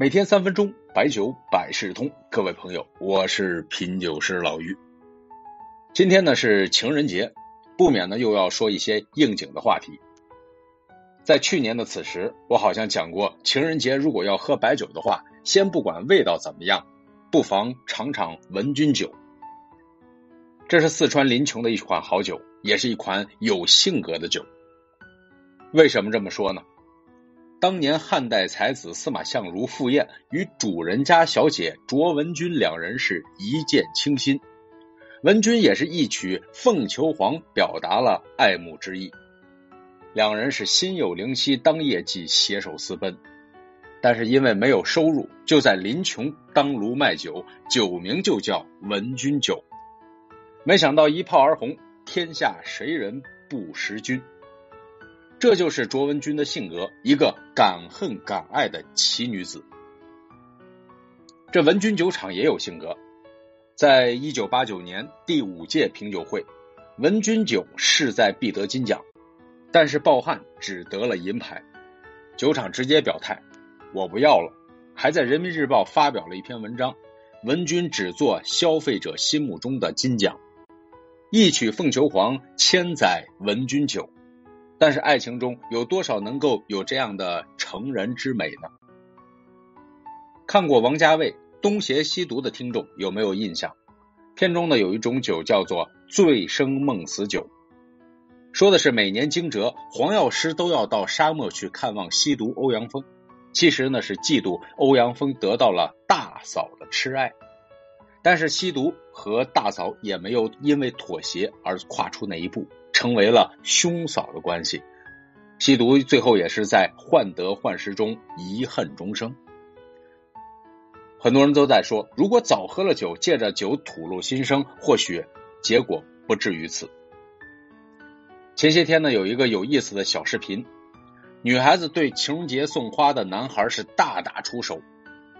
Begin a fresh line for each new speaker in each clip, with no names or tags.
每天三分钟，白酒百事通。各位朋友，我是品酒师老于。今天呢是情人节，不免呢又要说一些应景的话题。在去年的此时，我好像讲过，情人节如果要喝白酒的话，先不管味道怎么样，不妨尝尝文君酒。这是四川临邛的一款好酒，也是一款有性格的酒。为什么这么说呢？当年汉代才子司马相如赴宴，与主人家小姐卓文君两人是一见倾心，文君也是一曲《凤求凰》表达了爱慕之意，两人是心有灵犀，当夜即携手私奔。但是因为没有收入，就在临邛当炉卖酒，酒名就叫文君酒。没想到一炮而红，天下谁人不识君？这就是卓文君的性格，一个敢恨敢爱的奇女子。这文君酒厂也有性格，在一九八九年第五届品酒会，文君酒势在必得金奖，但是抱憾只得了银牌。酒厂直接表态，我不要了，还在人民日报发表了一篇文章，文君只做消费者心目中的金奖，一曲凤求凰，千载文君酒。但是爱情中有多少能够有这样的成人之美呢？看过王家卫《东邪西毒》的听众有没有印象？片中呢有一种酒叫做醉生梦死酒，说的是每年惊蛰，黄药师都要到沙漠去看望西毒欧阳锋，其实呢是嫉妒欧阳锋得到了大嫂的痴爱，但是西毒和大嫂也没有因为妥协而跨出那一步。成为了兄嫂的关系，吸毒最后也是在患得患失中遗恨终生。很多人都在说，如果早喝了酒，借着酒吐露心声，或许结果不至于此。前些天呢，有一个有意思的小视频，女孩子对情人节送花的男孩是大打出手，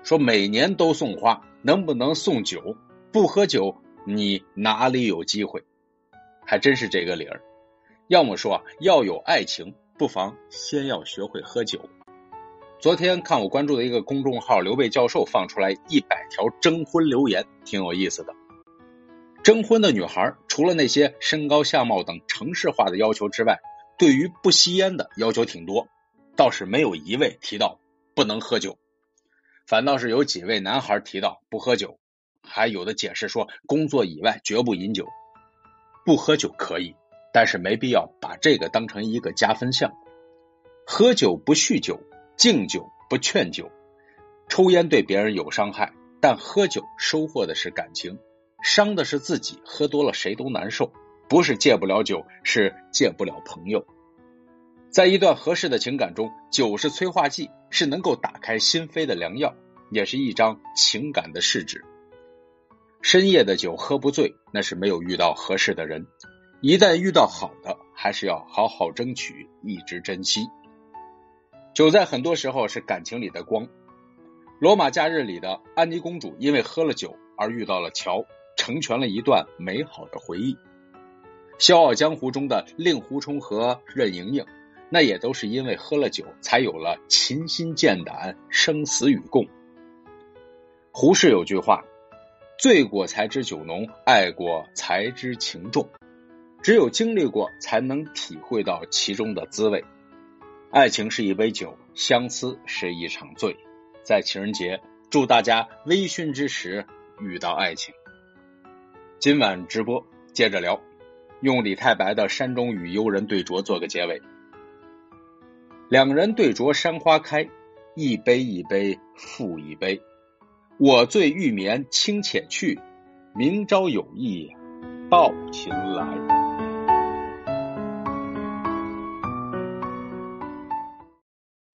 说每年都送花，能不能送酒？不喝酒，你哪里有机会？还真是这个理儿。要么说要有爱情，不妨先要学会喝酒。昨天看我关注的一个公众号刘备教授放出来一百条征婚留言，挺有意思的。征婚的女孩除了那些身高、相貌等城市化的要求之外，对于不吸烟的要求挺多，倒是没有一位提到不能喝酒，反倒是有几位男孩提到不喝酒，还有的解释说工作以外绝不饮酒，不喝酒可以。但是没必要把这个当成一个加分项。喝酒不酗酒，敬酒不劝酒。抽烟对别人有伤害，但喝酒收获的是感情，伤的是自己。喝多了谁都难受，不是戒不了酒，是戒不了朋友。在一段合适的情感中，酒是催化剂，是能够打开心扉的良药，也是一张情感的试纸。深夜的酒喝不醉，那是没有遇到合适的人。一旦遇到好的，还是要好好争取，一直珍惜。酒在很多时候是感情里的光。罗马假日里的安妮公主因为喝了酒而遇到了乔，成全了一段美好的回忆。笑傲江湖中的令狐冲和任盈盈，那也都是因为喝了酒，才有了琴心剑胆、生死与共。胡适有句话：“醉过才知酒浓，爱过才知情重。”只有经历过，才能体会到其中的滋味。爱情是一杯酒，相思是一场醉。在情人节，祝大家微醺之时遇到爱情。今晚直播接着聊，用李太白的《山中与幽人对酌》做个结尾。两人对酌山花开，一杯一杯复一杯。我醉欲眠卿且去，明朝有意抱琴来。